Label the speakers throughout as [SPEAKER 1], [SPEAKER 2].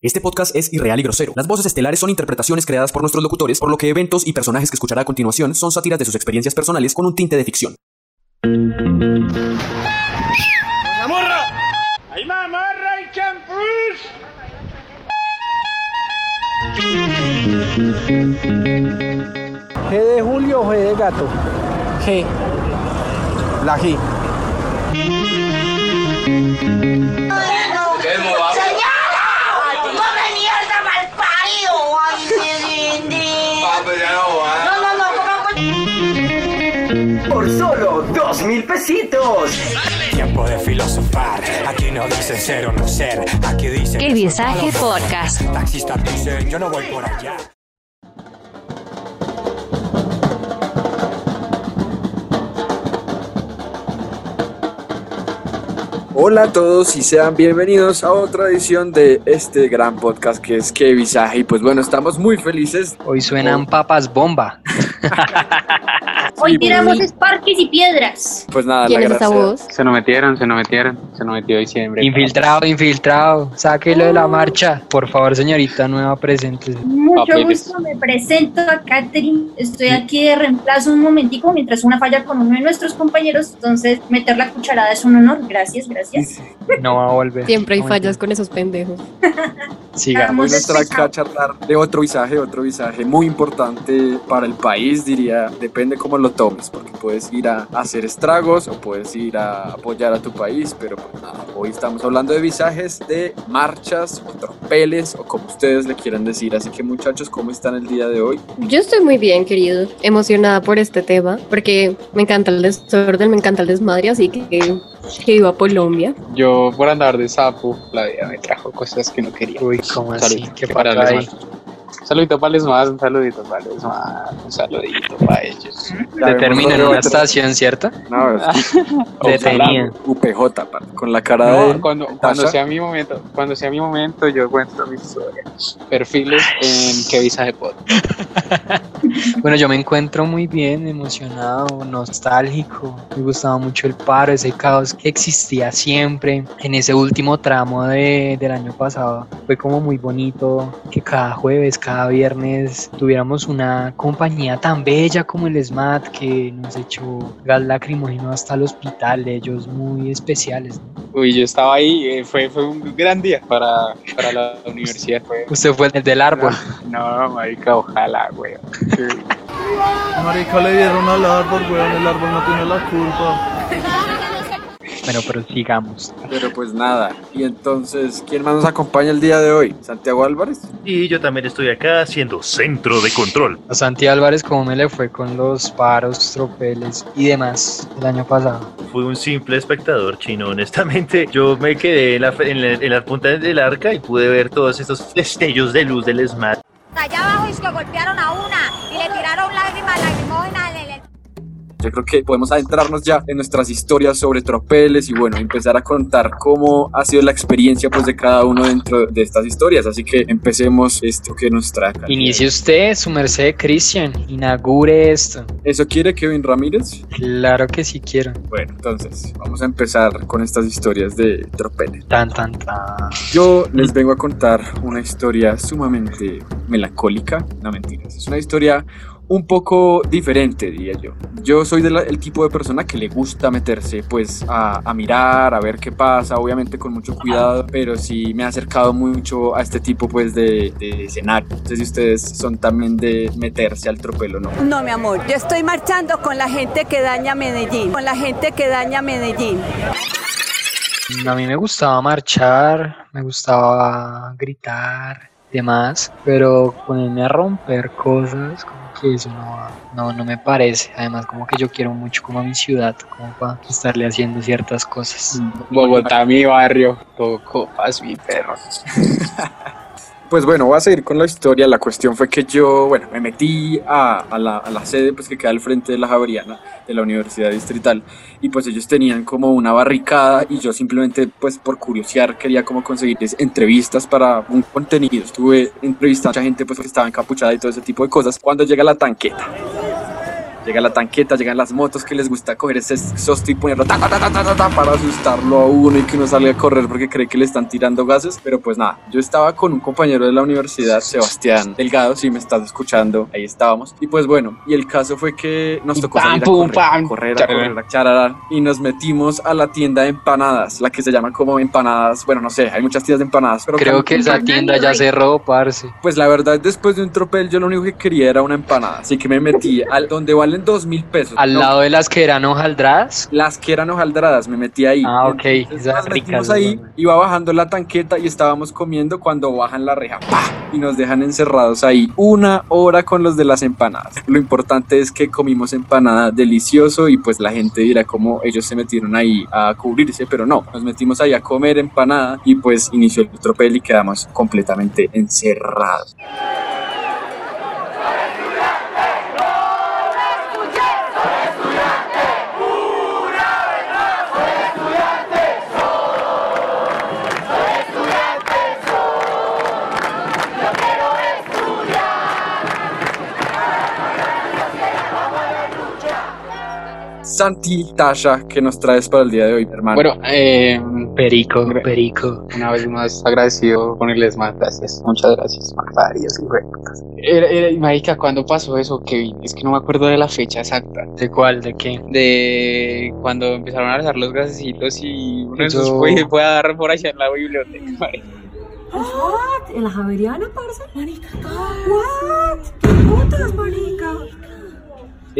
[SPEAKER 1] Este podcast es irreal y grosero. Las voces estelares son interpretaciones creadas por nuestros locutores, por lo que eventos y personajes que escuchará a continuación son sátiras de sus experiencias personales con un tinte de ficción.
[SPEAKER 2] ¡La morra! ¡Hay más morra y champús!
[SPEAKER 3] G de Julio o G de gato. G. La G.
[SPEAKER 4] No, no, no, ¿cómo
[SPEAKER 5] por solo dos mil pesitos.
[SPEAKER 6] Tiempo de filosofar. Aquí no dicen ser o no ser. Aquí dicen.
[SPEAKER 7] El Visaje Podcast.
[SPEAKER 6] Taxistas dicen yo no voy por allá.
[SPEAKER 8] Hola a todos y sean bienvenidos a otra edición de este gran podcast que es Que Visaje. Y pues bueno, estamos muy felices.
[SPEAKER 9] Hoy suenan papas bomba.
[SPEAKER 10] Hoy tiramos esparques y piedras.
[SPEAKER 8] Pues nada,
[SPEAKER 7] ¿Quién
[SPEAKER 8] la
[SPEAKER 7] es esa
[SPEAKER 8] gracia.
[SPEAKER 7] voz?
[SPEAKER 11] Se nos metieron, se nos metieron, se nos metió diciembre.
[SPEAKER 9] Infiltrado, infiltrado. Sáquelo de la marcha. Por favor, señorita nueva, presente.
[SPEAKER 10] Mucho
[SPEAKER 11] Papeles.
[SPEAKER 10] gusto, me presento a Catherine. Estoy aquí de reemplazo un momentico mientras una falla con uno de nuestros compañeros. Entonces, meter la cucharada es un honor. Gracias, gracias.
[SPEAKER 9] No va a volver.
[SPEAKER 7] Siempre hay
[SPEAKER 9] No,
[SPEAKER 7] fallas con esos pendejos.
[SPEAKER 9] Sigamos.
[SPEAKER 10] Vamos
[SPEAKER 8] acá a charlar de otro visaje, otro visaje muy importante para el país, diría, depende cómo lo tomes, porque puedes ir a hacer estragos o puedes ir a apoyar a tu país, pero pues nada, hoy estamos hablando de visajes, de marchas o tropeles o como ustedes le quieran decir, así que muchachos, ¿cómo están el día de hoy?
[SPEAKER 7] Yo estoy muy bien, querido. Emocionada por este tema, porque me encanta el desorden, me encanta el desmadre, así que que viva Colombia.
[SPEAKER 11] Yo por andar de sapo, la vida me trajo cosas que no quería.
[SPEAKER 9] Uy, ¿cómo así? ¿Qué
[SPEAKER 11] Para Un saludito para más, un saludito para más, un saludito para ellos.
[SPEAKER 9] Determina en una estación, ¿cierto?
[SPEAKER 8] No, es
[SPEAKER 9] Detenida.
[SPEAKER 8] UPJ, pa, con la cara
[SPEAKER 11] No,
[SPEAKER 8] de...
[SPEAKER 11] cuando, cuando sea mi momento, cuando sea mi momento, yo cuento mi historia. Perfiles en que visaje pod.
[SPEAKER 9] Bueno, yo me encuentro muy bien, emocionado, nostálgico. Me gustaba mucho el paro, ese caos que existía siempre en ese último tramo de- del año pasado. Fue como muy bonito que cada jueves, cada viernes tuviéramos una compañía tan bella como el SMAT que nos echó gas lacrimógeno hasta el hospital, ellos muy especiales. ¿no?
[SPEAKER 11] Uy, yo estaba ahí, eh, fue, fue un gran día para, para la universidad. Fue,
[SPEAKER 9] Usted fue el del árbol.
[SPEAKER 11] no, marica, ojalá, güey.
[SPEAKER 3] Marica le dieron al árbol, weón. El árbol no tiene la culpa.
[SPEAKER 9] Bueno, pero sigamos.
[SPEAKER 8] Pero pues nada, y entonces, ¿quién más nos acompaña el día de hoy? ¿Santiago Álvarez?
[SPEAKER 2] Y yo también estoy acá haciendo centro de control.
[SPEAKER 9] A Santi Álvarez, ¿cómo me le fue con los paros, tropeles y demás el año pasado?
[SPEAKER 2] Fui un simple espectador chino, honestamente. Yo me quedé en la, en la, en la punta del arca y pude ver todos estos destellos de luz del SMAT.
[SPEAKER 4] Allá abajo es que golpearon a una y le tiraron lágrimas, lagrimógenas.
[SPEAKER 8] Yo creo que podemos adentrarnos ya en nuestras historias sobre tropeles y bueno, empezar a contar cómo ha sido la experiencia pues de cada uno dentro de estas historias. Así que empecemos esto que nos trae. acá.
[SPEAKER 9] Inicie usted, su merced, Cristian. Inaugure esto.
[SPEAKER 8] ¿Eso quiere Kevin Ramírez?
[SPEAKER 9] Claro que sí quiero.
[SPEAKER 8] Bueno, entonces vamos a empezar con estas historias de tropeles.
[SPEAKER 9] Tan, tan, tan.
[SPEAKER 8] Yo les vengo a contar una historia sumamente melancólica. No mentiras, es una historia un poco diferente, diría yo. Yo soy del el tipo de persona que le gusta meterse pues a, a mirar, a ver qué pasa, obviamente con mucho cuidado, pero sí me ha acercado mucho a este tipo pues de, de escenario. No sé si ustedes son también de meterse al tropelo, ¿no?
[SPEAKER 12] No, mi amor, yo estoy marchando con la gente que daña Medellín, con la gente que daña Medellín.
[SPEAKER 9] A mí me gustaba marchar, me gustaba gritar, demás, pero ponerme a romper cosas, como que eso no, no, no me parece. Además, como que yo quiero mucho como a mi ciudad, como para estarle haciendo ciertas cosas.
[SPEAKER 11] Bogotá, mi barrio, todo copas, mi perro.
[SPEAKER 8] Pues bueno, voy a seguir con la historia. La cuestión fue que yo, bueno, me metí a, a la, a la sede pues, que queda al frente de la Javeriana, de la Universidad Distrital, y pues ellos tenían como una barricada y yo simplemente pues por curiosear quería como conseguir entrevistas para un contenido. Estuve entrevistando a mucha gente pues que estaba encapuchada y todo ese tipo de cosas. Cuando llega la tanqueta, Llega la tanqueta, llegan las motos que les gusta coger ese sosto y ponerlo ta, ta, ta, ta, ta, ta, ta, para asustarlo a uno y que uno salga a correr porque cree que le están tirando gases. Pero pues nada, yo estaba con un compañero de la universidad, Sebastián Delgado, si me estás escuchando, ahí estábamos. Y pues bueno, y el caso fue que nos tocó
[SPEAKER 11] pam,
[SPEAKER 8] salir a
[SPEAKER 11] pum,
[SPEAKER 8] correr, a correr, a correr, a chararán, y nos metimos a la tienda de empanadas, la que se llama como empanadas, bueno, no sé, hay muchas tiendas de empanadas, pero
[SPEAKER 9] Creo que esa tienda ya cerró, parce.
[SPEAKER 8] pues la verdad, después de un tropel, yo lo único que quería era una empanada. Así que me metí al donde valen dos mil pesos.
[SPEAKER 9] Al
[SPEAKER 8] No,
[SPEAKER 9] lado de las que eran hojaldradas.
[SPEAKER 8] Las que eran hojaldradas, me metí ahí.
[SPEAKER 9] Ah, ok.
[SPEAKER 8] Entonces,
[SPEAKER 9] Esas
[SPEAKER 8] nos metimos
[SPEAKER 9] ricas,
[SPEAKER 8] ahí, iba bajando la tanqueta y estábamos comiendo cuando bajan la reja. ¡pah! Y nos dejan encerrados ahí una hora con los de las empanadas. Lo importante es que comimos empanada delicioso y pues la gente dirá cómo ellos se metieron ahí a cubrirse, pero no. Nos metimos ahí a comer empanada y pues inició el tropel y quedamos completamente encerrados. Santi, Tasha, ¿qué nos traes para el día de hoy, hermano?
[SPEAKER 11] Bueno, eh,
[SPEAKER 9] Perico, perico.
[SPEAKER 11] una vez más agradecido ponerles más gracias. Muchas gracias, varios Era, era, marica, ¿cuándo pasó eso, Kevin? Es que no me acuerdo de la fecha exacta.
[SPEAKER 9] ¿De cuál? ¿De qué?
[SPEAKER 11] De cuando empezaron a alzar los gasecitos y uno de esos
[SPEAKER 9] Eso-
[SPEAKER 11] fue, fue a dar por allá en la biblioteca, marica.
[SPEAKER 13] What? ¿En la Javeriana, parce? Marica, what? ¿Qué putas, marica?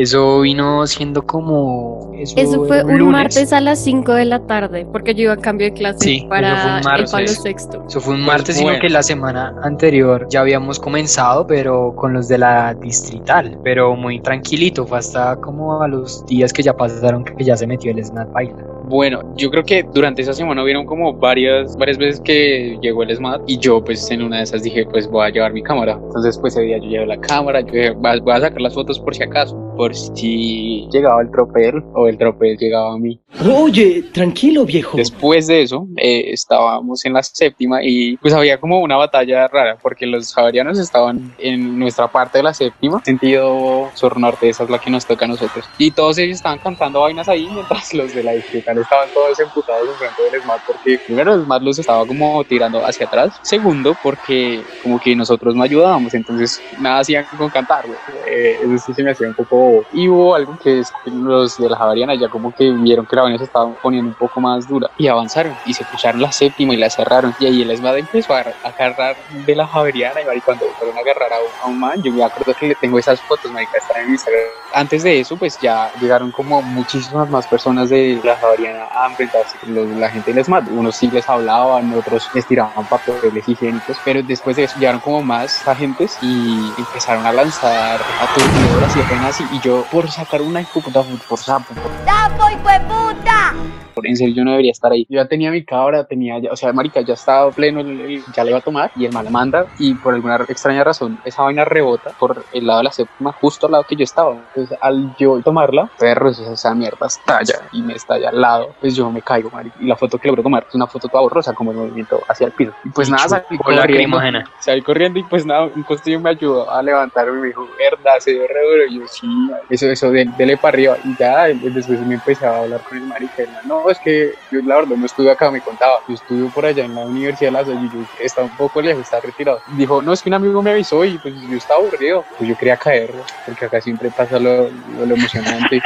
[SPEAKER 9] Eso vino siendo como. Eso,
[SPEAKER 7] Eso fue un
[SPEAKER 9] lunes.
[SPEAKER 7] martes a las 5 de la tarde, porque yo iba a cambio de clase
[SPEAKER 9] Sí,
[SPEAKER 7] para
[SPEAKER 9] un
[SPEAKER 7] el
[SPEAKER 9] martes.
[SPEAKER 7] palo sexto.
[SPEAKER 9] Eso fue un
[SPEAKER 11] Pues
[SPEAKER 9] martes, sino
[SPEAKER 11] bueno.
[SPEAKER 9] que la semana anterior ya habíamos comenzado, pero con los de la distrital, pero muy tranquilito, fue hasta como a los días que ya pasaron que ya se metió el Snap Baila.
[SPEAKER 11] Bueno, yo creo que durante esa semana vieron como varias, varias veces que llegó el SMAT y yo pues en una de esas dije pues voy a llevar mi cámara. Entonces pues ese día yo llevé la cámara, yo dije "Va- voy a sacar las fotos por si acaso, por si llegaba el tropel o el tropel llegaba a mí.
[SPEAKER 14] Oye, tranquilo, viejo.
[SPEAKER 11] Después de eso eh, estábamos en la séptima y pues había como una batalla rara porque los javerianos estaban en nuestra parte de la séptima, sentido sur norte, esa es la que nos toca a nosotros. Y todos ellos estaban cantando vainas ahí mientras los de la distrital estaban todos emputados enfrente del SMAT porque primero el SMAT los estaba como tirando hacia atrás, segundo porque como que nosotros no ayudábamos, entonces nada hacían con cantar, güey. Eh, eso sí se me hacía un poco Y hubo algo que es los de la Javeriana ya como que vieron que la vaina se estaba poniendo un poco más dura y avanzaron y se escucharon la séptima y la cerraron y ahí el ESMAD empezó a, a agarrar de la Javeriana y cuando fueron a agarrar a un, a un man, yo me acuerdo que tengo esas fotos, marica, están en Instagram. Antes de eso, pues ya llegaron como muchísimas más personas de la Javeriana a enfrentarse con la gente del ESMAD. Unos sí les hablaban, otros les tiraban papeles higiénicos, pero después de eso llegaron como más agentes y empezaron a lanzar aturdidoras y apenas y yo por sacar una puta, por sapo,
[SPEAKER 4] ¡Tapo, hijo de puta!
[SPEAKER 11] En serio yo no debería estar ahí. Yo ya tenía mi cabra, tenía ya, o sea, marica, ya estaba pleno, ya le iba a tomar y el mal manda y por alguna extraña razón esa vaina rebota por el lado de la séptima, justo al lado que yo estaba. Entonces al yo tomarla, perro, esa, mierda estalla y me estalla al lado, pues yo me caigo, marica. Y la foto que logro tomar es una foto toda borrosa, como el movimiento hacia el piso. Y pues
[SPEAKER 9] Y
[SPEAKER 11] nada, salí corriendo, salí corriendo y pues nada, un postillo me ayudó a levantarme y me dijo, verdad, se dio re duro. Y yo, sí, eso, eso, de- dele para arriba. Y ya, después me empecé a hablar con el marica. y man, es que yo la verdad no estudio acá, me contaba. Yo estudio por allá en la Universidad de Las y yo está un poco lejos, está retirado. Dijo, no, es que un amigo me avisó y pues yo estaba aburrido. Pues yo quería caer, porque acá siempre pasa lo, lo emocionante.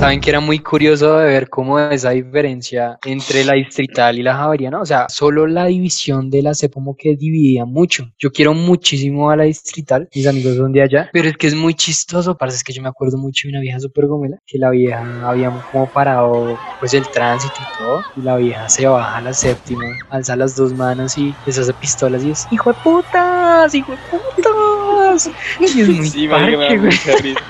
[SPEAKER 9] Saben que era muy curioso de ver cómo esa diferencia entre la distrital y la javeriana, o sea, solo la división de la C como que dividía mucho. Yo quiero muchísimo a la distrital, mis amigos son de allá, pero es que es muy chistoso, parece es que yo me acuerdo mucho de una vieja súper gomela, que la vieja había como parado pues el tránsito y todo, y la vieja se baja a la séptima, alza las dos manos y les hace pistolas y es, hijo de putas, hijo de putas. Y es muy
[SPEAKER 11] Sí, marica, me da
[SPEAKER 9] parche, güey.
[SPEAKER 11] mucha risa.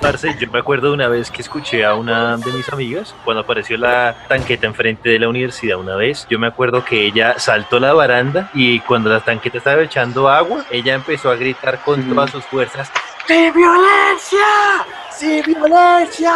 [SPEAKER 2] Parce, yo me acuerdo una vez que escuché a una de mis amigas cuando apareció la tanqueta enfrente de la universidad una vez. Yo me acuerdo que ella saltó la baranda y cuando la tanqueta estaba echando agua, ella empezó a gritar con todas sus fuerzas.
[SPEAKER 5] ¡Sin violencia! ¡Sin violencia!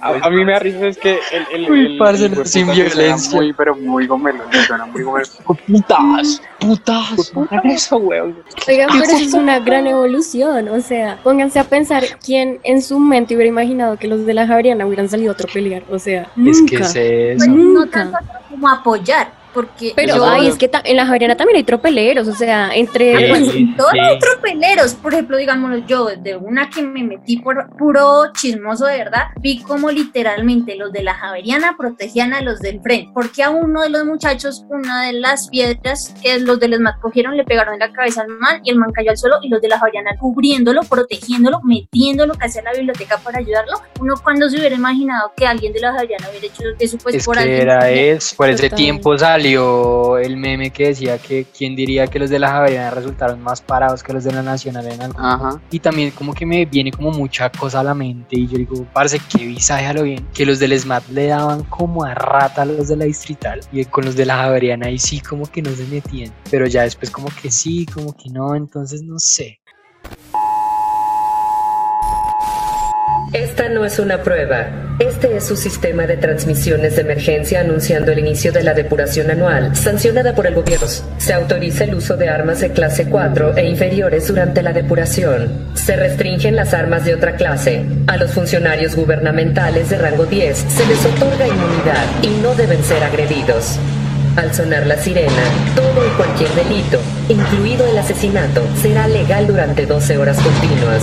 [SPEAKER 11] A, a mí me da risa es que el, el,
[SPEAKER 9] Uy,
[SPEAKER 11] el-
[SPEAKER 9] parce,
[SPEAKER 11] el-
[SPEAKER 9] sin violencia.
[SPEAKER 11] Muy, pero muy gomelo, suena muy gomelo. Putas, putas, hagan eso, weón.
[SPEAKER 7] Oigan, pero eso es una gran evolución. O sea, pónganse a pensar quién en su mente hubiera imaginado que los de la Javeriana hubieran salido a tropelear. O sea,
[SPEAKER 9] Es
[SPEAKER 7] nunca.
[SPEAKER 9] que es eso.
[SPEAKER 10] Pues no
[SPEAKER 7] Nunca.
[SPEAKER 10] tanto como apoyar, porque
[SPEAKER 7] Pero
[SPEAKER 10] yo-
[SPEAKER 7] ay, es que en la Javeriana también hay tropeleros. O sea, entre.
[SPEAKER 10] Ah, pues,
[SPEAKER 2] Sí,
[SPEAKER 10] todos
[SPEAKER 2] sí.
[SPEAKER 10] los tropeleros, por ejemplo, digámoslo yo, de una que me metí por puro chismoso de verdad, vi como literalmente los de la Javeriana protegían a los del frente, porque a uno de los muchachos, una de las piedras que los del ESMAD cogieron, le pegaron en la cabeza al man y el man cayó al suelo y los de la Javeriana cubriéndolo, protegiéndolo, metiéndolo casi a la biblioteca para ayudarlo. Uno cuando se hubiera imaginado que alguien de la Javeriana hubiera hecho eso pues
[SPEAKER 9] Es
[SPEAKER 10] por
[SPEAKER 9] que
[SPEAKER 10] alguien.
[SPEAKER 9] era. Por ese tiempo salió el meme que decía que quién diría que los de la Javeriana resultaron más parados que los de la Nacional en algo.
[SPEAKER 11] Ajá.
[SPEAKER 9] Y también como que me viene como mucha cosa a la mente y yo digo, parce, qué visaje a lo bien. Que los del SMAT le daban como a rata a los de la Distrital y con los de la Javeriana ahí sí como que no se metían. Pero ya después como que sí, como que no, entonces no sé.
[SPEAKER 15] Esta no es una prueba. Este es su sistema de transmisiones de emergencia anunciando el inicio de la depuración anual, sancionada por el gobierno. Se autoriza el uso de armas de clase 4 e inferiores durante la depuración. Se restringen las armas de otra clase. A los funcionarios gubernamentales de rango 10 se les otorga inmunidad y no deben ser agredidos. Al sonar la sirena, todo y cualquier delito, incluido el asesinato, será legal durante 12 horas continuas.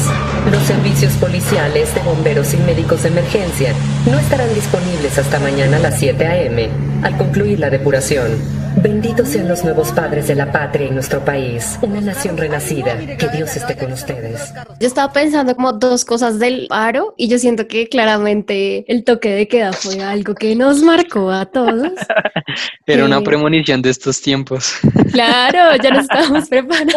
[SPEAKER 15] Los servicios policiales de bomberos y médicos de emergencia no estarán disponibles hasta mañana a las 7 a.m. al concluir la depuración. Benditos sean los nuevos padres de la patria y nuestro país, una nación renacida. Que Dios esté con ustedes.
[SPEAKER 7] Yo estaba pensando como dos cosas del paro y yo siento que claramente el toque de queda fue algo que nos marcó a todos.
[SPEAKER 9] Era una
[SPEAKER 7] Sí.
[SPEAKER 9] premonición de estos tiempos.
[SPEAKER 7] Claro, ya nos estábamos preparando.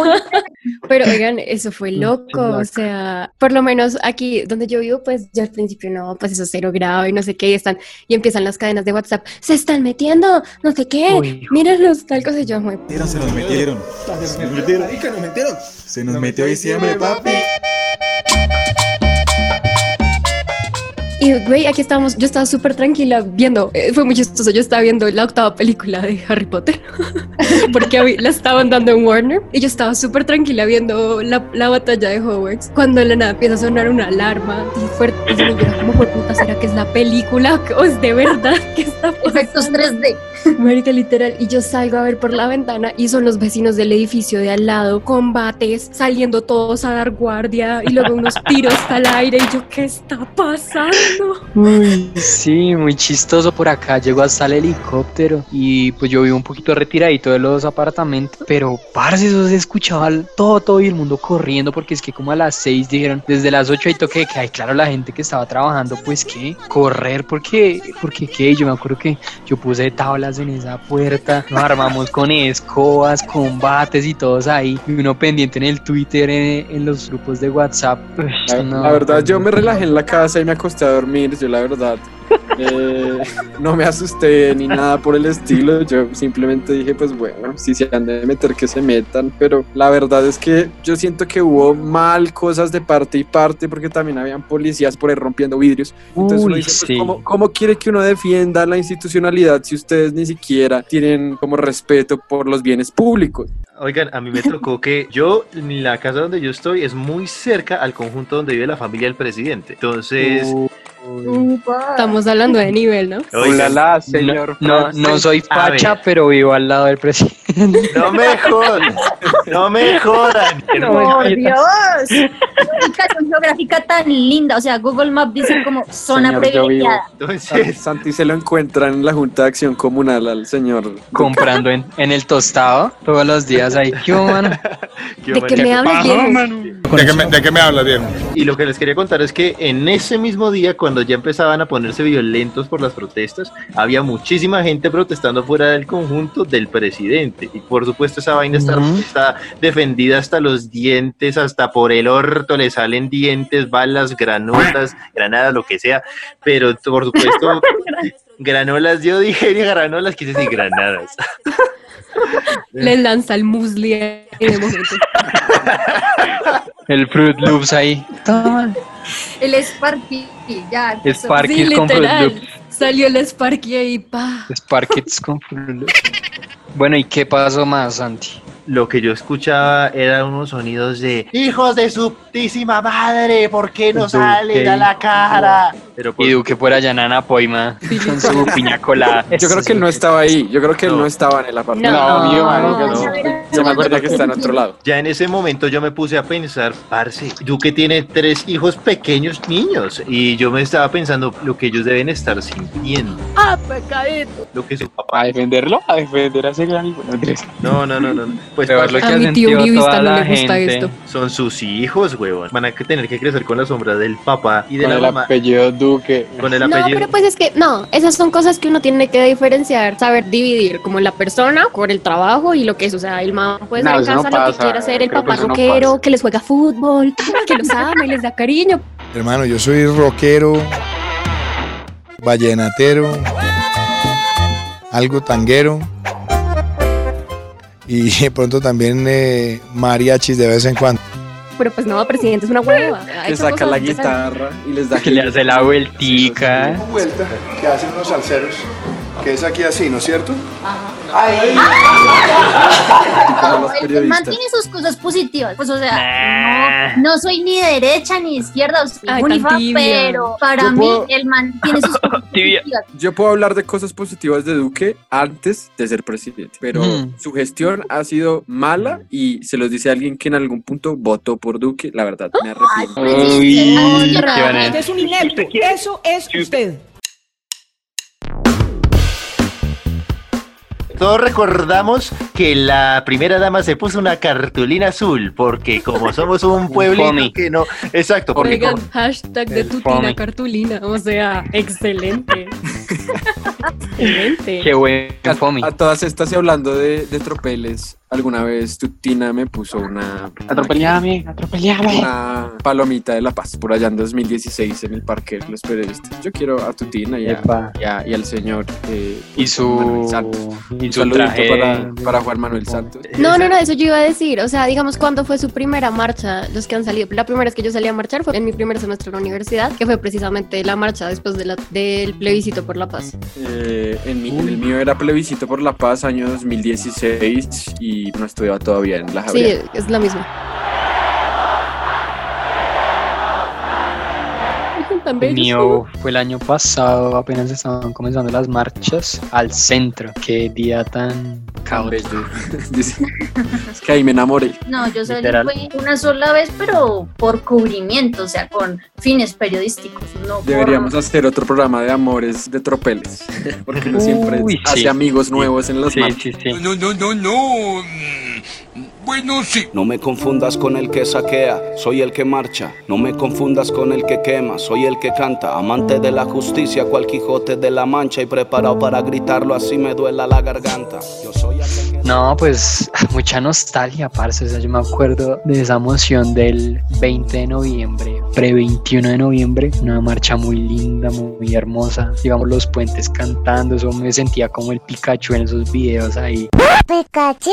[SPEAKER 7] Pero oigan, eso fue loco. O sea, por lo menos aquí donde yo vivo, pues yo al principio no, pues eso es cero grado y no sé qué, y están, y empiezan las cadenas de WhatsApp, se están metiendo, no sé qué,
[SPEAKER 9] Uy.
[SPEAKER 7] mírenlos, tal cosa, y yo, "Jue-
[SPEAKER 16] Se nos metieron. Se nos metieron. Se nos metió diciembre, papi.
[SPEAKER 7] Y güey, aquí estábamos, yo estaba súper tranquila viendo, eh, fue muy chistoso, yo estaba viendo la octava película de Harry Potter, porque la estaban dando en Warner, y yo estaba súper tranquila viendo la, la batalla de Hogwarts, cuando de la nada empieza a sonar una alarma, y fuerte, y yo como, por puta, ¿será que es la película o es de verdad que está pasando?
[SPEAKER 10] Efectos 3D.
[SPEAKER 7] Marica, literal, y yo salgo a ver por la ventana y son los vecinos del edificio de al lado, combates, saliendo todos a dar guardia y luego unos tiros al aire y yo, ¿qué está pasando?
[SPEAKER 9] Uy, sí, muy chistoso por acá. Llegó hasta el helicóptero y pues yo vivo un poquito retiradito de los apartamentos, pero parce, eso se escuchaba todo, todo y el mundo corriendo porque es que como a las 6 dijeron, desde las 8 hay toque de que hay claro la gente que estaba trabajando, pues que correr porque, porque qué, yo me acuerdo que yo puse tablas en esa puerta, nos armamos con escobas, combates y todos ahí, y uno pendiente en el Twitter, en, en los grupos de WhatsApp. Uy,
[SPEAKER 8] La,
[SPEAKER 9] no,
[SPEAKER 8] la verdad, yo me relajé en la casa y me acosté a dormir. Yo, la verdad, eh, no me asusté ni nada por el estilo. Yo simplemente dije, pues bueno, si se han de meter, que se metan. Pero la verdad es que yo siento que hubo mal cosas de parte y parte, porque también habían policías por ahí rompiendo vidrios. Entonces, uno
[SPEAKER 9] Uy,
[SPEAKER 8] dice, pues,
[SPEAKER 9] sí.
[SPEAKER 8] ¿cómo, cómo quiere que uno defienda la institucionalidad si ustedes ni siquiera tienen como respeto por los bienes públicos?
[SPEAKER 2] Oigan, a mí me tocó que yo, la casa donde yo estoy, es muy cerca al conjunto donde vive la familia del presidente. Entonces,
[SPEAKER 7] Estamos hablando de nivel, ¿no?
[SPEAKER 11] Hola, señor.
[SPEAKER 9] No, no, no soy
[SPEAKER 2] A
[SPEAKER 9] facha,
[SPEAKER 2] ver.
[SPEAKER 9] pero vivo al lado del presidente.
[SPEAKER 2] no me jodan, no me jodan.
[SPEAKER 10] ¡Por Dios! Qué ubicación geográfica tan linda. O sea, Google Maps dice como zona
[SPEAKER 8] Señor,
[SPEAKER 10] privilegiada.
[SPEAKER 2] Entonces,
[SPEAKER 8] Santi se lo encuentra en la Junta de Acción Comunal al señor.
[SPEAKER 9] comprando en, en el tostado todos los días ahí. ¿Qué mano?
[SPEAKER 7] ¿De qué me hablas?
[SPEAKER 16] ¿De qué, me, ¿De qué me hablas, viejo?
[SPEAKER 2] Y lo que les quería contar es que en ese mismo día, cuando ya empezaban a ponerse violentos por las protestas, había muchísima gente protestando fuera del conjunto del presidente. Y por supuesto esa vaina está, defendida hasta los dientes, hasta por el orto le salen dientes, balas, granotas, granadas, lo que sea. Pero por supuesto, granolas, yo dije granolas, quise decir granadas.
[SPEAKER 7] Le lanza el musli en el momento.
[SPEAKER 9] El Fruit Loops ahí. Toma.
[SPEAKER 10] El Sparky, ya.
[SPEAKER 9] Sparky
[SPEAKER 7] Sí,
[SPEAKER 9] con Fruit
[SPEAKER 7] literal.
[SPEAKER 9] Loops.
[SPEAKER 7] Salió el Sparky ahí, pa.
[SPEAKER 9] Sparkits con Fruit Loops. Bueno, ¿y qué pasó más, Santi?
[SPEAKER 2] Lo que yo escuchaba eran unos sonidos de hijos de su putísima madre, ¿por qué no
[SPEAKER 9] Duque.
[SPEAKER 2] salen a la cara? Pero por-
[SPEAKER 9] Y Duque por allá en Anapoima con su piña colada.
[SPEAKER 8] Yo creo que él no estaba ahí. Yo creo que él no estaba en el apartamento.
[SPEAKER 9] No,
[SPEAKER 8] mío,
[SPEAKER 9] no,
[SPEAKER 8] marica,
[SPEAKER 2] no.
[SPEAKER 8] no. Yo me acuerdo que está en otro lado.
[SPEAKER 2] Ya en ese momento yo me puse a pensar, parce, Duque tiene tres hijos pequeños niños y yo me estaba pensando lo que ellos deben estar sintiendo,
[SPEAKER 12] ¡Ah, pecadito!
[SPEAKER 2] lo que su papá.
[SPEAKER 11] A defenderlo, a defender a ese gran hijo. No,
[SPEAKER 2] no, no, no. Pues
[SPEAKER 9] Pero es lo que
[SPEAKER 7] A
[SPEAKER 9] ha
[SPEAKER 7] mi tío
[SPEAKER 9] sentido
[SPEAKER 7] uribista
[SPEAKER 9] toda
[SPEAKER 7] no
[SPEAKER 9] la
[SPEAKER 7] le gusta
[SPEAKER 9] gente.
[SPEAKER 7] esto.
[SPEAKER 2] son sus hijos, huevón. Van a tener que crecer con la sombra del papá y de
[SPEAKER 11] Con
[SPEAKER 2] la
[SPEAKER 11] el
[SPEAKER 2] mamá.
[SPEAKER 11] apellido Duque.
[SPEAKER 2] Con el
[SPEAKER 7] No,
[SPEAKER 2] apellido.
[SPEAKER 7] pero pues es que no, esas son cosas que uno tiene que diferenciar, saber dividir como la persona con el trabajo y lo que es, o sea, el mamá puede
[SPEAKER 11] No,
[SPEAKER 7] estar en
[SPEAKER 11] eso no
[SPEAKER 7] casa lo que quiera hacer, el
[SPEAKER 11] creo que
[SPEAKER 7] papá
[SPEAKER 11] no
[SPEAKER 7] rockero, que les juega fútbol, que los ama y les da cariño.
[SPEAKER 16] Hermano, yo soy rockero, vallenatero, algo tanguero y de pronto también eh, mariachis de vez en cuando.
[SPEAKER 7] Pero pues no, presidente, es una hueva.
[SPEAKER 8] Que saca la guitarra y les da
[SPEAKER 9] Que le hace la vueltica.
[SPEAKER 16] Vuelta que hacen unos salseros, que es aquí así, ¿no es cierto?
[SPEAKER 10] No, el el man tiene sus cosas positivas. Pues, o sea, no, no soy ni de derecha ni izquierda, o sea,
[SPEAKER 7] Ay,
[SPEAKER 10] Unifa, pero para mí
[SPEAKER 8] puedo-
[SPEAKER 10] el man tiene sus cosas
[SPEAKER 9] Tibia.
[SPEAKER 10] positivas.
[SPEAKER 8] Yo puedo hablar de cosas positivas de Duque antes de ser presidente, pero su gestión ha sido mala y se los dice alguien que en algún punto votó por Duque. La verdad, me arrepiento.
[SPEAKER 10] Ay,
[SPEAKER 12] es un inepto. Eso es usted.
[SPEAKER 2] Todos recordamos que la primera dama se puso una cartulina azul, porque como somos un pueblito que no. Exacto, porque
[SPEAKER 7] Oigan,
[SPEAKER 2] como-
[SPEAKER 7] hashtag de tutina cartulina, o sea, excelente.
[SPEAKER 9] Qué buen.
[SPEAKER 8] A, a todas estas y hablando de, de tropeles, alguna vez Tutina me puso una,
[SPEAKER 11] Atropellame, atropellame.
[SPEAKER 8] una palomita de la paz por allá en 2016 en el parque de los periodistas. Yo quiero a Tutina y, a-
[SPEAKER 9] Epa.
[SPEAKER 8] y, a- y al señor eh,
[SPEAKER 9] Y su,
[SPEAKER 8] Santos.
[SPEAKER 9] y su
[SPEAKER 8] saludito
[SPEAKER 9] traje.
[SPEAKER 8] para, para Juan Manuel Santos.
[SPEAKER 7] No, no, no, eso yo iba a decir. O sea, digamos, ¿cuándo fue su primera marcha? Los que han salido. La primera vez que yo salí a marchar fue en mi primer semestre en la universidad, que fue precisamente la marcha después de la- del plebiscito por la paz.
[SPEAKER 8] Eh, en, mi- el mío era plebiscito por la paz año 2016 y no estudiaba todavía en la
[SPEAKER 7] Sí,
[SPEAKER 8] Javeriana.
[SPEAKER 7] es la misma.
[SPEAKER 9] El
[SPEAKER 7] bellos.
[SPEAKER 9] mío fue el año pasado, apenas estaban comenzando las marchas al centro. Qué día tan caótico.
[SPEAKER 8] es que ahí me enamoré.
[SPEAKER 10] No, yo fue una sola vez, pero por cubrimiento, o sea, con fines periodísticos. No por-
[SPEAKER 8] Deberíamos hacer otro programa de amores de tropeles, porque uno siempre
[SPEAKER 9] Uy,
[SPEAKER 8] hace
[SPEAKER 9] sí.
[SPEAKER 8] amigos nuevos en las
[SPEAKER 9] Sí,
[SPEAKER 8] marchas.
[SPEAKER 9] sí, sí.
[SPEAKER 6] No, no, no, no. Bueno, sí.
[SPEAKER 17] No me confundas con el que saquea, soy el que marcha. No me confundas con el que quema, soy el que canta. Amante de la justicia, cual Quijote de la Mancha y preparado para gritarlo así me duela la garganta. Yo soy aquel que-
[SPEAKER 9] No, pues mucha nostalgia, parce. O sea, yo me acuerdo de esa emoción del 20 de noviembre, pre-21 de noviembre. Una marcha muy linda, muy hermosa. Digamos, los puentes cantando. Eso me sentía como el Pikachu en esos videos ahí.
[SPEAKER 4] ¿Pikachu?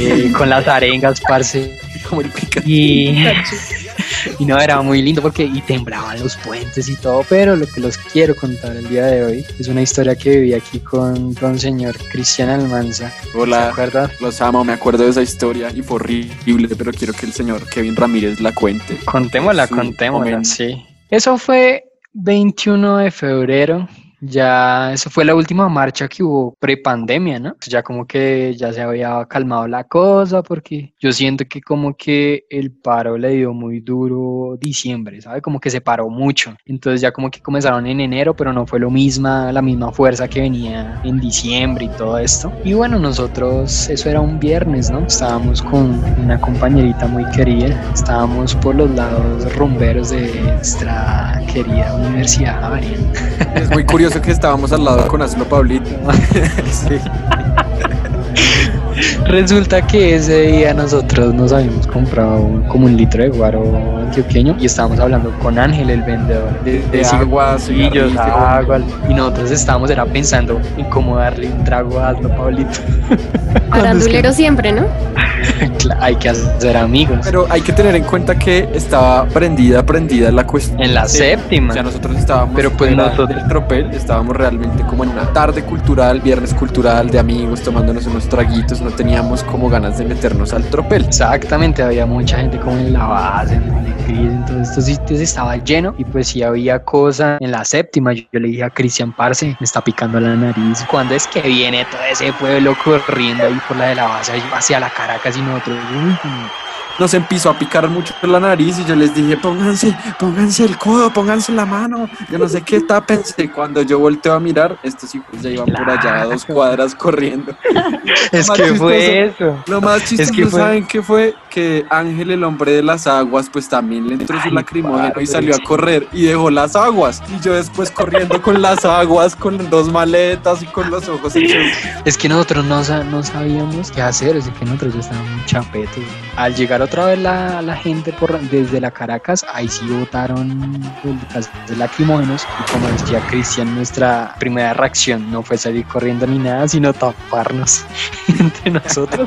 [SPEAKER 9] Eh, con las arengas, parce.
[SPEAKER 8] Como el Pikachu.
[SPEAKER 9] Y, y no, era muy lindo porque y temblaban los puentes y todo, pero lo que los quiero contar el día de hoy es una historia que viví aquí con don señor Cristian Almanza. ¿Se
[SPEAKER 8] Hola, los amo, me acuerdo de esa historia y fue horrible, pero quiero que el señor Kevin Ramírez la cuente.
[SPEAKER 9] Contémosla, contémosla,
[SPEAKER 8] momento.
[SPEAKER 9] sí. Eso fue 21 de febrero. Ya, eso fue la última marcha que hubo pre-pandemia, ¿no? Ya como que ya se había calmado la cosa, porque yo siento que como que el paro le dio muy duro diciembre, ¿sabe? Como que se paró mucho. Entonces ya como que comenzaron en enero, pero no fue lo misma, la misma fuerza que venía en diciembre y todo esto. Y bueno, nosotros, eso era un viernes, ¿no? Estábamos con una compañerita muy querida, estábamos por los lados rumberos de nuestra querida Universidad.
[SPEAKER 8] Es muy curioso que estábamos al lado con Aslo Pablito. Sí.
[SPEAKER 9] Resulta que ese día nosotros nos habíamos comprado como un litro de guaro antioqueño y estábamos hablando con Ángel, el vendedor de,
[SPEAKER 8] De
[SPEAKER 9] cigarrillos, y nosotros estábamos era pensando en cómo darle un trago a Hazlo, Pablito.
[SPEAKER 7] Arandulero siempre, ¿no?
[SPEAKER 9] Hay que hacer amigos.
[SPEAKER 8] Pero hay que tener en cuenta que estaba prendida, prendida la cuestión.
[SPEAKER 9] En la séptima.
[SPEAKER 8] O sea, nosotros estábamos
[SPEAKER 9] Pero pues
[SPEAKER 8] fuera
[SPEAKER 9] nosotros-
[SPEAKER 8] del tropel, estábamos realmente como en una tarde cultural, viernes cultural de amigos, tomándonos unos traguitos, no teníamos como ganas de meternos al tropel.
[SPEAKER 9] Exactamente, había mucha gente como en la base, en Montecristo, en todos estos sitios estaba lleno y pues sí había cosa en la séptima. Yo, yo le dije a Cristian Parce, me está picando la nariz. ¿Cuándo es que viene todo ese pueblo corriendo ahí por la de la base hacia la Caracas y nosotros? uy,
[SPEAKER 8] Nos empezó a picar mucho la nariz y yo les dije, pónganse, pónganse el codo, pónganse la mano. Yo no sé qué tápense. Cuando yo volteo a mirar, estos hijos ya iban por allá a dos cuadras corriendo.
[SPEAKER 9] Es que fue eso.
[SPEAKER 8] Lo más
[SPEAKER 9] Es
[SPEAKER 8] chistoso,
[SPEAKER 9] que fue-
[SPEAKER 8] ¿saben qué fue? Que Ángel, el hombre de las aguas, pues también le entró su lacrimógeno y salió a correr y dejó las aguas. Y yo después corriendo con las aguas, con dos maletas y con los ojos hechos.
[SPEAKER 9] Es que nosotros no, no sabíamos qué hacer, es que nosotros ya estábamos chapetos. Al llegar otra vez la, la gente por, desde la Caracas, ahí sí botaron gases lacrimógenos y como decía Cristian, nuestra primera reacción no fue salir corriendo ni nada, sino taparnos entre nosotros,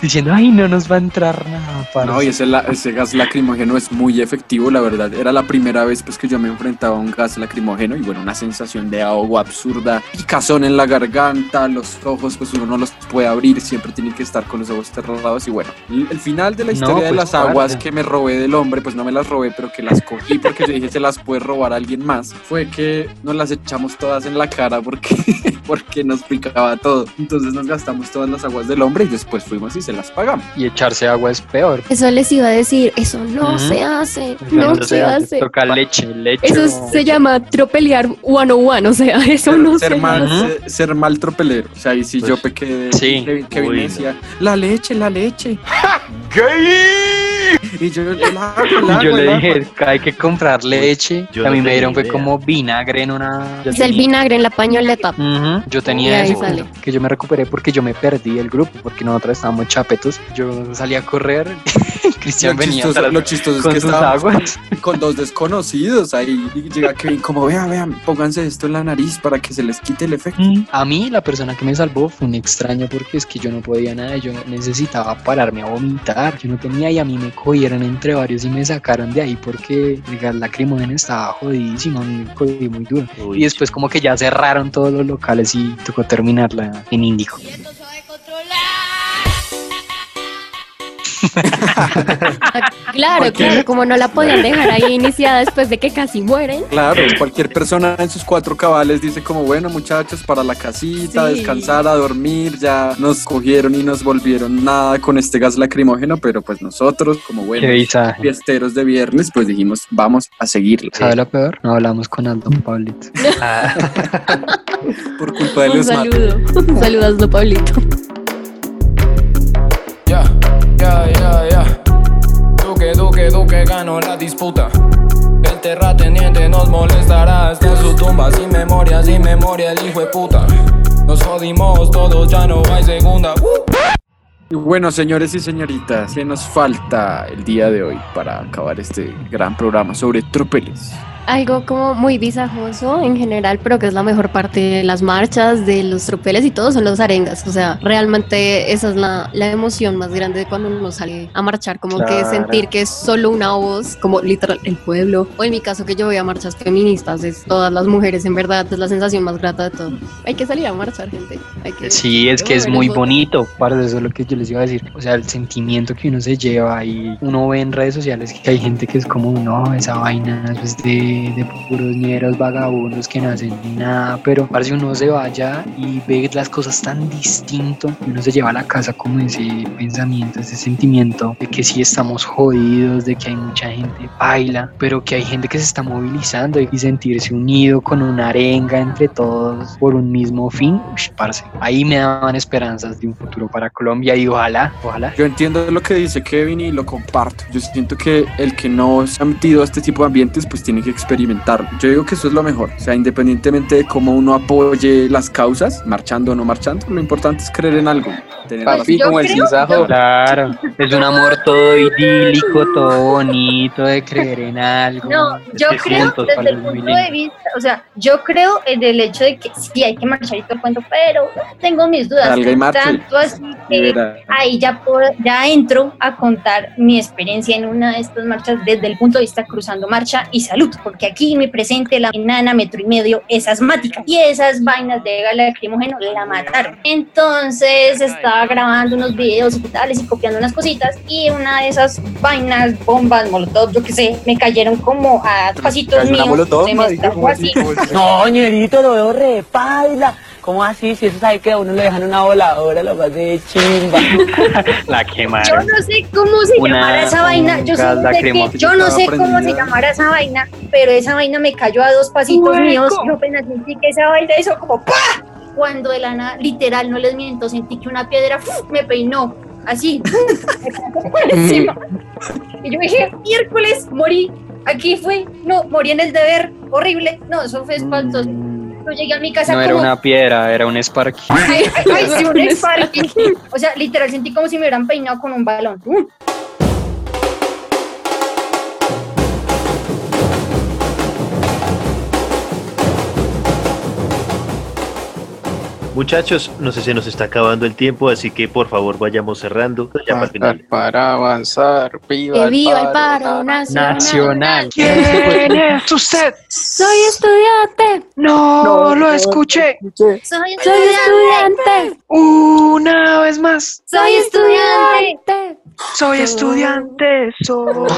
[SPEAKER 9] diciendo, ay, no nos va a entrar nada. Parce".
[SPEAKER 8] No, y ese, la- ese gas lacrimógeno es muy efectivo, la verdad. Era la primera vez pues, que yo me enfrentaba a un gas lacrimógeno y bueno, una sensación de ahogo absurda, picazón en la garganta, los ojos, pues uno no los puede abrir, siempre tiene que estar con los ojos cerrados. Y bueno, el el final de la
[SPEAKER 9] No,
[SPEAKER 8] historia de
[SPEAKER 9] pues,
[SPEAKER 8] las aguas que me robé del hombre, pues no me las robé, pero que las cogí porque yo dije se las puede robar alguien más, fue que nos las echamos todas en la cara porque, porque nos picaba todo. Entonces nos gastamos todas las aguas del hombre y después fuimos y se las pagamos.
[SPEAKER 9] Y echarse agua es peor.
[SPEAKER 7] Eso les iba a decir, eso no se hace,
[SPEAKER 9] Eso
[SPEAKER 7] no
[SPEAKER 9] se
[SPEAKER 7] se hace.
[SPEAKER 9] Toca leche, leche.
[SPEAKER 7] Eso se llama tropelear one on one, o sea, eso no
[SPEAKER 8] ser
[SPEAKER 7] se
[SPEAKER 8] mal,
[SPEAKER 7] hace.
[SPEAKER 8] ser, ser mal tropelero. O sea, y si yo pequé de
[SPEAKER 9] sí.
[SPEAKER 8] Decía, la leche, la leche. Y yo, agua,
[SPEAKER 9] Y yo le dije,
[SPEAKER 8] agua.
[SPEAKER 9] "Es que hay que comprar leche.
[SPEAKER 2] yo
[SPEAKER 9] a
[SPEAKER 2] no
[SPEAKER 9] mí me dieron fue como vinagre en una...
[SPEAKER 7] Es el vinagre en la pañoleta.
[SPEAKER 9] Yo tenía eso,
[SPEAKER 7] sale.
[SPEAKER 9] que yo me recuperé porque yo me perdí el grupo, porque nosotros estábamos chapetos. Yo salí a correr, Cristian
[SPEAKER 8] Lo
[SPEAKER 9] venía
[SPEAKER 8] chistoso, lo chistoso es
[SPEAKER 9] con
[SPEAKER 8] que
[SPEAKER 9] aguas.
[SPEAKER 8] con dos desconocidos ahí. Y llega Kevin como, vean, vean, pónganse esto en la nariz para que se les quite el efecto.
[SPEAKER 9] A mí la persona que me salvó fue un extraño porque es que yo no podía nada, yo necesitaba pararme a vomitar, yo no tenía y a mí me cogieron entre varios y me sacaron de ahí porque el gas lacrimógeno estaba jodidísimo, me cogí muy duro.
[SPEAKER 2] Uy,
[SPEAKER 9] Y después como que ya cerraron todos los locales y tocó terminarla en Índico.
[SPEAKER 7] Claro, claro, como no la podían dejar ahí iniciada después de que casi mueren.
[SPEAKER 8] Claro, cualquier persona en sus cuatro cabales dice como, bueno muchachos, para la casita, a
[SPEAKER 7] Sí.
[SPEAKER 8] descansar, a dormir, ya nos cogieron y nos volvieron nada con este gas lacrimógeno, pero pues nosotros como buenos fiesteros de viernes, pues dijimos, vamos a seguirlo.
[SPEAKER 9] ¿Sabe lo peor? No hablamos con Aldo Pablito.
[SPEAKER 8] Por culpa de
[SPEAKER 7] Un
[SPEAKER 8] los
[SPEAKER 7] saludo. Saludos, Pablito.
[SPEAKER 18] Disputa. El terrateniente nos molestará hasta en su tumba. Sin memoria, sin memoria, el hijo de puta. Nos jodimos todos, ya no hay segunda.
[SPEAKER 8] Y bueno, señores y señoritas, ¿qué nos falta el día de hoy para acabar este gran programa sobre tropeles?
[SPEAKER 7] Algo como muy visajoso en general, pero que es la mejor parte de las marchas, de los tropeles y todo, son los arengas. O sea, realmente esa es la, la emoción más grande de cuando uno sale a marchar, como que sentir que es solo una voz, como literal el pueblo. O en mi caso que yo voy a marchas feministas, es todas las mujeres, en verdad, es la sensación más grata de todo. Hay que salir a marchar, gente. Hay que
[SPEAKER 9] Sí, es que es muy bonito, para eso es lo que yo les iba a decir. O sea, el sentimiento que uno se lleva y uno ve en redes sociales que hay gente que es como, no, esa vaina es de, de puros ñeros vagabundos que no hacen ni nada, pero parece uno se vaya y ve las cosas tan distinto y uno se lleva a la casa como ese pensamiento, ese sentimiento de que sí estamos jodidos, de que hay mucha gente baila, pero que hay gente que se está movilizando y sentirse unido con una arenga entre todos por un mismo fin, ush, parce, ahí me daban esperanzas de un futuro para Colombia y ojalá, ojalá.
[SPEAKER 8] Yo entiendo lo que dice Kevin y lo comparto. Yo siento que el que no se ha metido a este tipo de ambientes, pues tiene que experimentarlo. Yo digo que eso es lo mejor. O sea, independientemente de cómo uno apoye las causas, marchando o no marchando, lo importante es creer en algo. Tener
[SPEAKER 9] Papi, como el sinsajo. Claro, es un amor todo idílico, todo bonito de creer en algo.
[SPEAKER 10] No, yo creo
[SPEAKER 9] juntos para
[SPEAKER 10] desde el punto
[SPEAKER 9] milenio.
[SPEAKER 10] de vista, o sea, yo creo en el hecho de que sí hay que marchar y todo el cuento, pero tengo mis dudas.
[SPEAKER 8] Salga y marche.
[SPEAKER 10] Tanto así que ahí ya, puedo- ya entro a contar mi experiencia en una de estas marchas desde el punto de vista cruzando marcha y salud, porque aquí me presente la enana metro y medio es asmática y esas vainas de gas lacrimógeno la mataron. Entonces estaba grabando unos videos y tales y copiando unas cositas y una de esas vainas, bombas, molotov, yo qué sé, me cayeron como a pasitos míos.
[SPEAKER 16] molotov, ¿cómo
[SPEAKER 10] así.
[SPEAKER 16] así?
[SPEAKER 5] No, ñerito, lo veo re paila. ¿Cómo así? Si eso sabe que a uno le dejan una voladora, lo más de chimba.
[SPEAKER 9] La
[SPEAKER 10] Yo
[SPEAKER 9] quemaron.
[SPEAKER 10] no sé cómo se
[SPEAKER 9] Una-
[SPEAKER 10] llamara esa vaina. Yo,
[SPEAKER 9] gas
[SPEAKER 10] que, yo no sé cómo se llamara esa vaina, pero esa vaina me cayó a dos pasitos
[SPEAKER 9] Hueco.
[SPEAKER 10] míos. Yo apenas sentí que esa vaina hizo como ¡pa! Cuando de la nada, literal, no les miento, sentí que una piedra me peinó. Así. encima. Y yo dije, miércoles, morí. Aquí fue. No, morí en el deber. Horrible. No, eso fue espantoso. Yo llegué a mi casa
[SPEAKER 9] No era una piedra, era un Sparky.
[SPEAKER 10] Ay, ay, sí, un Sparky. O sea, literal sentí como si me hubieran peinado con un balón. ¡Uh!
[SPEAKER 2] Muchachos, no sé, se nos está acabando el tiempo, así que por favor vayamos cerrando. Ya para el final.
[SPEAKER 11] Para avanzar, viva,
[SPEAKER 7] Que
[SPEAKER 11] el
[SPEAKER 7] viva el
[SPEAKER 11] paro.
[SPEAKER 7] paro nacional.
[SPEAKER 9] Nacional.
[SPEAKER 11] ¿Quién es usted?
[SPEAKER 7] Soy estudiante.
[SPEAKER 11] No, lo escuché.
[SPEAKER 10] Soy
[SPEAKER 7] Soy
[SPEAKER 10] estudiante.
[SPEAKER 7] estudiante.
[SPEAKER 11] Una vez más.
[SPEAKER 10] Soy estudiante.
[SPEAKER 11] Soy estudiante. Soy.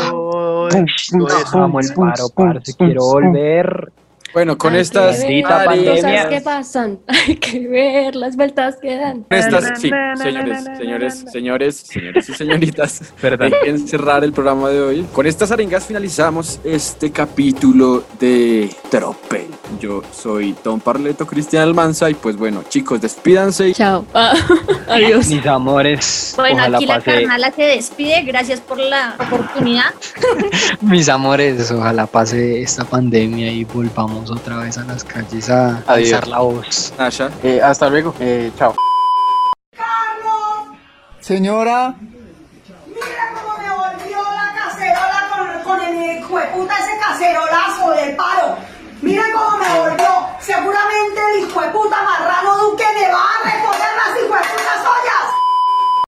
[SPEAKER 9] Amo el paro, parce, quiero volver.
[SPEAKER 8] Bueno, con
[SPEAKER 7] Hay
[SPEAKER 8] estas
[SPEAKER 7] ver cosas que pasan. Hay que ver las vueltas que dan.
[SPEAKER 8] Con estas, sí, señores, señores, señores, señores y señoritas, hay que cerrar el programa de hoy. Con estas arengas finalizamos este capítulo de Tropel. Yo soy Tom Parleto, Cristian Almanza, y pues bueno, chicos, despídanse.
[SPEAKER 7] Chao. Ah, adiós.
[SPEAKER 9] Mis amores,
[SPEAKER 10] Bueno,
[SPEAKER 9] ojalá
[SPEAKER 10] aquí la
[SPEAKER 9] pase,
[SPEAKER 10] carnala se despide. Gracias por la oportunidad.
[SPEAKER 9] mis amores, ojalá pase esta pandemia y volvamos vamos otra vez a las calles a
[SPEAKER 11] Adiós.
[SPEAKER 9] la voz.
[SPEAKER 8] Asha.
[SPEAKER 11] Eh, hasta luego. Eh, chao. ¡Carlos!
[SPEAKER 3] Señora.
[SPEAKER 13] Mira cómo me volvió la cacerola con, con el jueputa ese cacerolazo de paro. Mira cómo me volvió. Seguramente el hijueputa marrano Duque me va a recoger las hijueputas ollas.